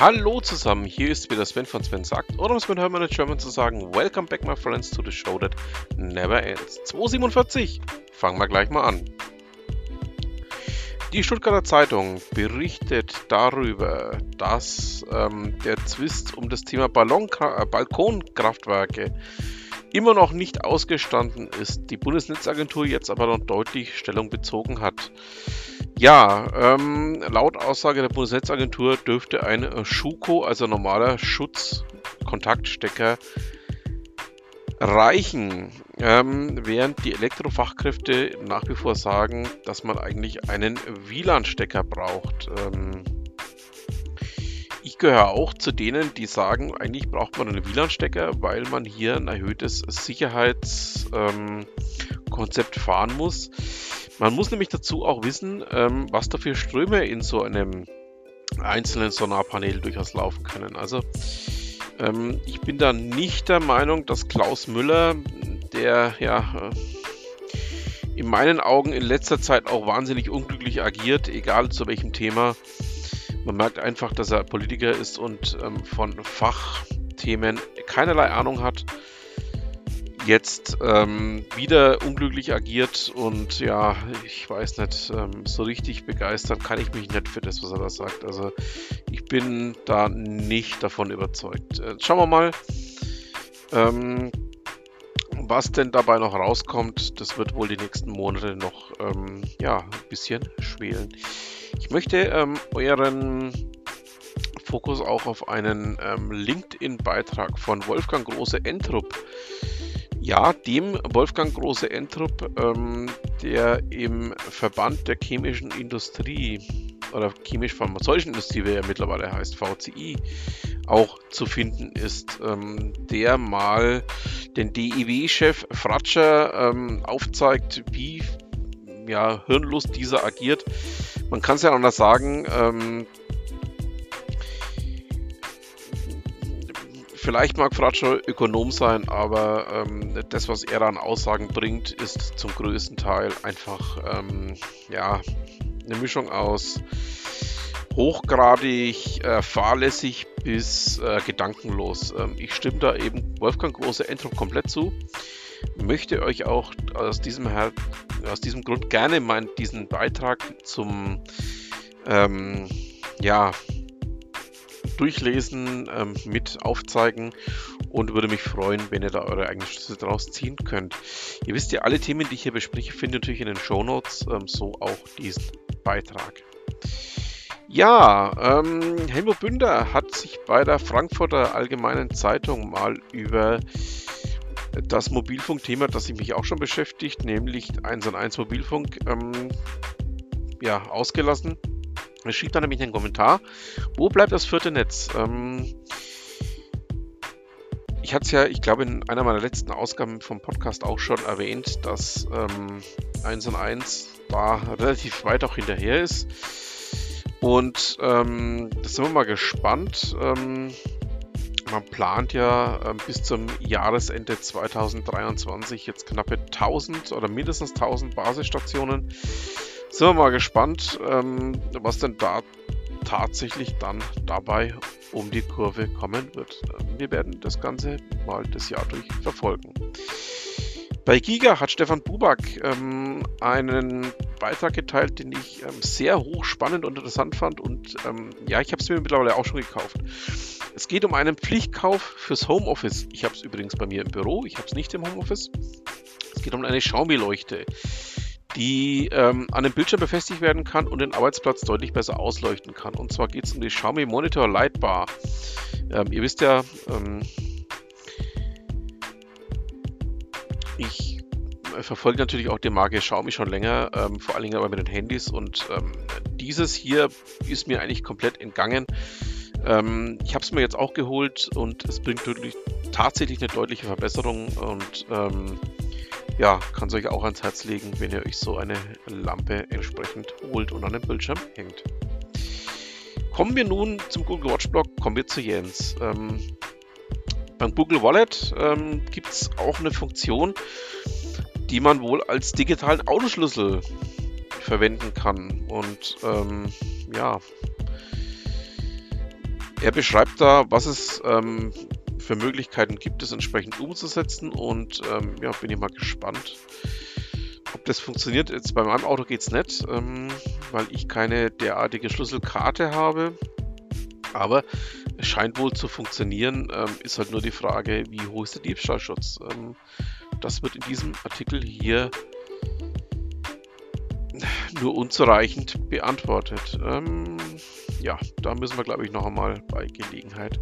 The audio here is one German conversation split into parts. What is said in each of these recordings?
Hallo zusammen, hier ist wieder Sven von Sven sagt, oder um mit Hermann in German zu sagen, Welcome back my friends to the show that never ends. 247, fangen wir gleich mal an. Die Stuttgarter Zeitung berichtet darüber, dass ähm, der Zwist um das Thema Ballon äh, Balkonkraftwerke immer noch nicht ausgestanden ist, die Bundesnetzagentur jetzt aber noch deutlich Stellung bezogen hat. Ja, ähm, laut Aussage der Bundesnetzagentur dürfte ein Schuko, also normaler Schutzkontaktstecker, reichen, ähm, während die Elektrofachkräfte nach wie vor sagen, dass man eigentlich einen WLAN-Stecker braucht. Ähm, ich gehöre auch zu denen, die sagen, eigentlich braucht man einen WLAN-Stecker, weil man hier ein erhöhtes Sicherheitskonzept ähm, fahren muss. Man muss nämlich dazu auch wissen, ähm, was da für Ströme in so einem einzelnen Sonarpanel durchaus laufen können. Also ähm, ich bin da nicht der Meinung, dass Klaus Müller, der ja äh, in meinen Augen in letzter Zeit auch wahnsinnig unglücklich agiert, egal zu welchem Thema. Man merkt einfach, dass er Politiker ist und ähm, von Fachthemen keinerlei Ahnung hat jetzt ähm, wieder unglücklich agiert und ja, ich weiß nicht, ähm, so richtig begeistern kann ich mich nicht für das, was er da sagt. Also ich bin da nicht davon überzeugt. Äh, schauen wir mal, ähm, was denn dabei noch rauskommt. Das wird wohl die nächsten Monate noch ähm, ja, ein bisschen schwelen. Ich möchte ähm, euren Fokus auch auf einen ähm, LinkedIn-Beitrag von Wolfgang Große-Entrup ja, dem Wolfgang Große Entrup, ähm, der im Verband der chemischen Industrie oder chemisch-pharmazeutischen Industrie, wie er mittlerweile heißt, VCI, auch zu finden ist, ähm, der mal den DIW-Chef Fratscher ähm, aufzeigt, wie ja, hirnlos dieser agiert. Man kann es ja anders sagen, Vielleicht mag Fratscho Ökonom sein, aber ähm, das, was er an Aussagen bringt, ist zum größten Teil einfach ähm, ja, eine Mischung aus hochgradig äh, fahrlässig bis äh, gedankenlos. Ähm, ich stimme da eben Wolfgang Große Entrop komplett zu. Möchte euch auch aus diesem, Her aus diesem Grund gerne meinen, diesen Beitrag zum ähm, ja, durchlesen, ähm, mit aufzeigen und würde mich freuen, wenn ihr da eure eigenen Schlüsse daraus ziehen könnt. Ihr wisst ja, alle Themen, die ich hier bespreche, findet ihr natürlich in den Show Notes, ähm, so auch diesen Beitrag. Ja, ähm, Helmut Bünder hat sich bei der Frankfurter Allgemeinen Zeitung mal über das Mobilfunkthema, das sich mich auch schon beschäftigt, nämlich 1 und 1 Mobilfunk, ähm, ja, ausgelassen. Er schrieb dann nämlich einen Kommentar, wo bleibt das vierte Netz? Ähm, ich hatte es ja, ich glaube, in einer meiner letzten Ausgaben vom Podcast auch schon erwähnt, dass ähm, 1 und 1 da relativ weit auch hinterher ist. Und ähm, da sind wir mal gespannt. Ähm, man plant ja äh, bis zum Jahresende 2023 jetzt knappe 1000 oder mindestens 1000 Basisstationen sind wir mal gespannt, ähm, was denn da tatsächlich dann dabei um die Kurve kommen wird. Ähm, wir werden das Ganze mal das Jahr durch verfolgen. Bei Giga hat Stefan Buback ähm, einen Beitrag geteilt, den ich ähm, sehr hochspannend und interessant fand. Und ähm, ja, ich habe es mir mittlerweile auch schon gekauft. Es geht um einen Pflichtkauf fürs Homeoffice. Ich habe es übrigens bei mir im Büro, ich habe es nicht im Homeoffice. Es geht um eine Xiaomi-Leuchte die ähm, an dem Bildschirm befestigt werden kann und den Arbeitsplatz deutlich besser ausleuchten kann. Und zwar geht es um die Xiaomi Monitor Lightbar. Ähm, ihr wisst ja, ähm, ich verfolge natürlich auch die Marke Xiaomi schon länger, ähm, vor allen Dingen aber mit den Handys und ähm, dieses hier ist mir eigentlich komplett entgangen. Ähm, ich habe es mir jetzt auch geholt und es bringt tatsächlich eine deutliche Verbesserung und ja, kann es euch auch ans Herz legen, wenn ihr euch so eine Lampe entsprechend holt und an den Bildschirm hängt. Kommen wir nun zum Google Watch Blog, kommen wir zu Jens. Ähm, beim Google Wallet ähm, gibt es auch eine Funktion, die man wohl als digitalen Autoschlüssel verwenden kann. Und ähm, ja, Er beschreibt da, was es ähm, für Möglichkeiten gibt, es entsprechend umzusetzen und ähm, ja, bin ich mal gespannt, ob das funktioniert. Jetzt bei meinem Auto geht es nicht, ähm, weil ich keine derartige Schlüsselkarte habe. Aber es scheint wohl zu funktionieren. Ähm, ist halt nur die Frage, wie hoch ist der Diebstahlschutz? Ähm, das wird in diesem Artikel hier nur unzureichend beantwortet. Ähm, ja, da müssen wir, glaube ich, noch einmal bei Gelegenheit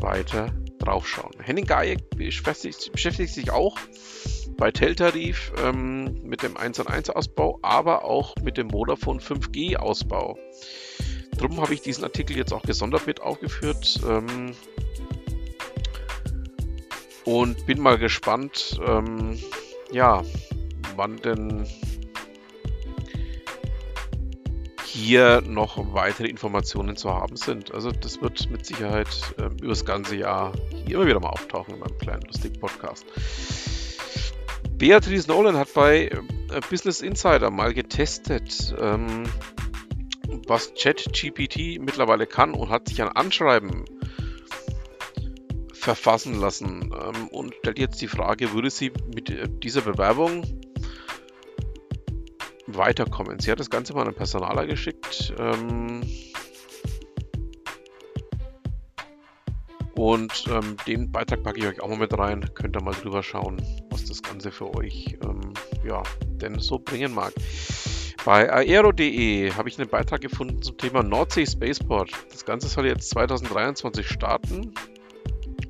weiter draufschauen. Henning Gajek beschäftigt, sich auch bei Teltarif ähm, mit dem 1 1 Ausbau, aber auch mit dem Vodafone 5G Ausbau. Darum habe ich diesen Artikel jetzt auch gesondert mit aufgeführt. Ähm, und bin mal gespannt, ähm, ja, wann denn hier noch weitere Informationen zu haben sind. Also das wird mit Sicherheit äh, über das ganze Jahr hier immer wieder mal auftauchen in meinem kleinen lustigen Podcast. Beatrice Nolan hat bei äh, Business Insider mal getestet, ähm, was ChatGPT mittlerweile kann und hat sich ein Anschreiben verfassen lassen ähm, und stellt jetzt die Frage, würde sie mit äh, dieser Bewerbung weiterkommen. Sie hat das Ganze mal an einen Personaler geschickt. Ähm, und ähm, den Beitrag packe ich euch auch mal mit rein. Könnt ihr mal drüber schauen, was das Ganze für euch ähm, ja, denn so bringen mag. Bei aero.de habe ich einen Beitrag gefunden zum Thema Nordsee Spaceport. Das Ganze soll jetzt 2023 starten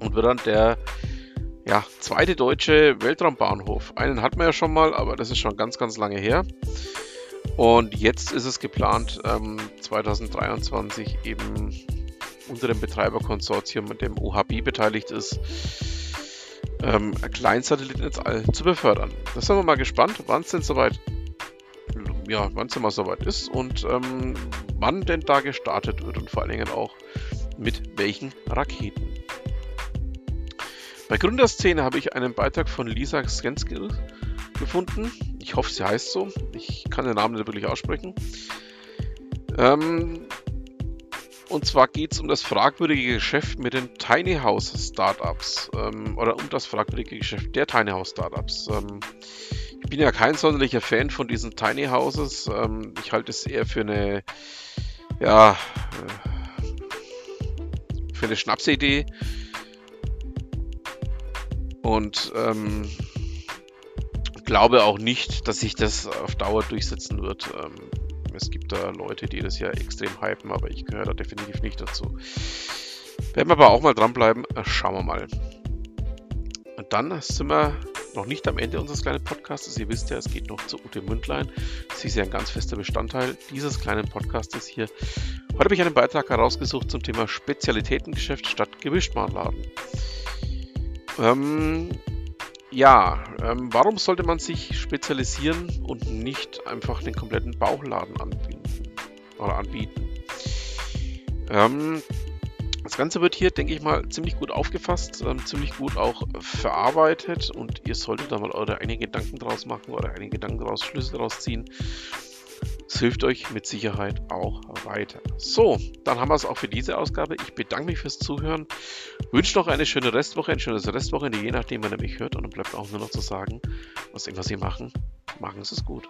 und wird dann der ja, zweite deutsche Weltraumbahnhof. Einen hatten wir ja schon mal, aber das ist schon ganz, ganz lange her. Und jetzt ist es geplant, ähm, 2023 eben unter dem Betreiberkonsortium, mit dem OHB beteiligt ist, ähm, Kleinsatelliten ins All zu befördern. Da sind wir mal gespannt, wann es denn soweit ja, wann es mal soweit ist und ähm, wann denn da gestartet wird und vor allen Dingen auch mit welchen Raketen. Bei Gründerszene habe ich einen Beitrag von Lisa Skenskill gefunden. Ich hoffe, sie heißt so. Ich kann den Namen nicht wirklich aussprechen. Ähm, und zwar geht es um das fragwürdige Geschäft mit den Tiny House Startups. Ähm, oder um das fragwürdige Geschäft der Tiny House Startups. Ähm, ich bin ja kein sonderlicher Fan von diesen Tiny Houses. Ähm, ich halte es eher für eine, ja, äh, für eine Schnapsidee. Und ähm, glaube auch nicht, dass sich das auf Dauer durchsetzen wird. Ähm, es gibt da Leute, die das ja extrem hypen, aber ich gehöre da definitiv nicht dazu. Werden wir aber auch mal dranbleiben. Schauen wir mal. Und dann sind wir noch nicht am Ende unseres kleinen Podcasts. Ihr wisst ja, es geht noch zu Ute Mündlein. Sie ist ja ein ganz fester Bestandteil dieses kleinen Podcastes hier. Heute habe ich einen Beitrag herausgesucht zum Thema Spezialitätengeschäft statt Gemischtwarenladen. Ähm, ja, ähm, warum sollte man sich spezialisieren und nicht einfach den kompletten Bauchladen anbieten? Oder anbieten? Ähm, das Ganze wird hier, denke ich mal, ziemlich gut aufgefasst, ähm, ziemlich gut auch verarbeitet und ihr solltet da mal eure eigenen Gedanken draus machen, eure eigenen Gedanken draus, Schlüsse draus ziehen. Es hilft euch mit Sicherheit auch weiter. So, dann haben wir es auch für diese Ausgabe. Ich bedanke mich fürs Zuhören. Wünsche noch eine schöne Restwoche, ein schönes Restwochenende, je nachdem, wann ihr mich hört. Und dann bleibt auch nur noch zu sagen, was immer Sie machen, machen Sie es gut.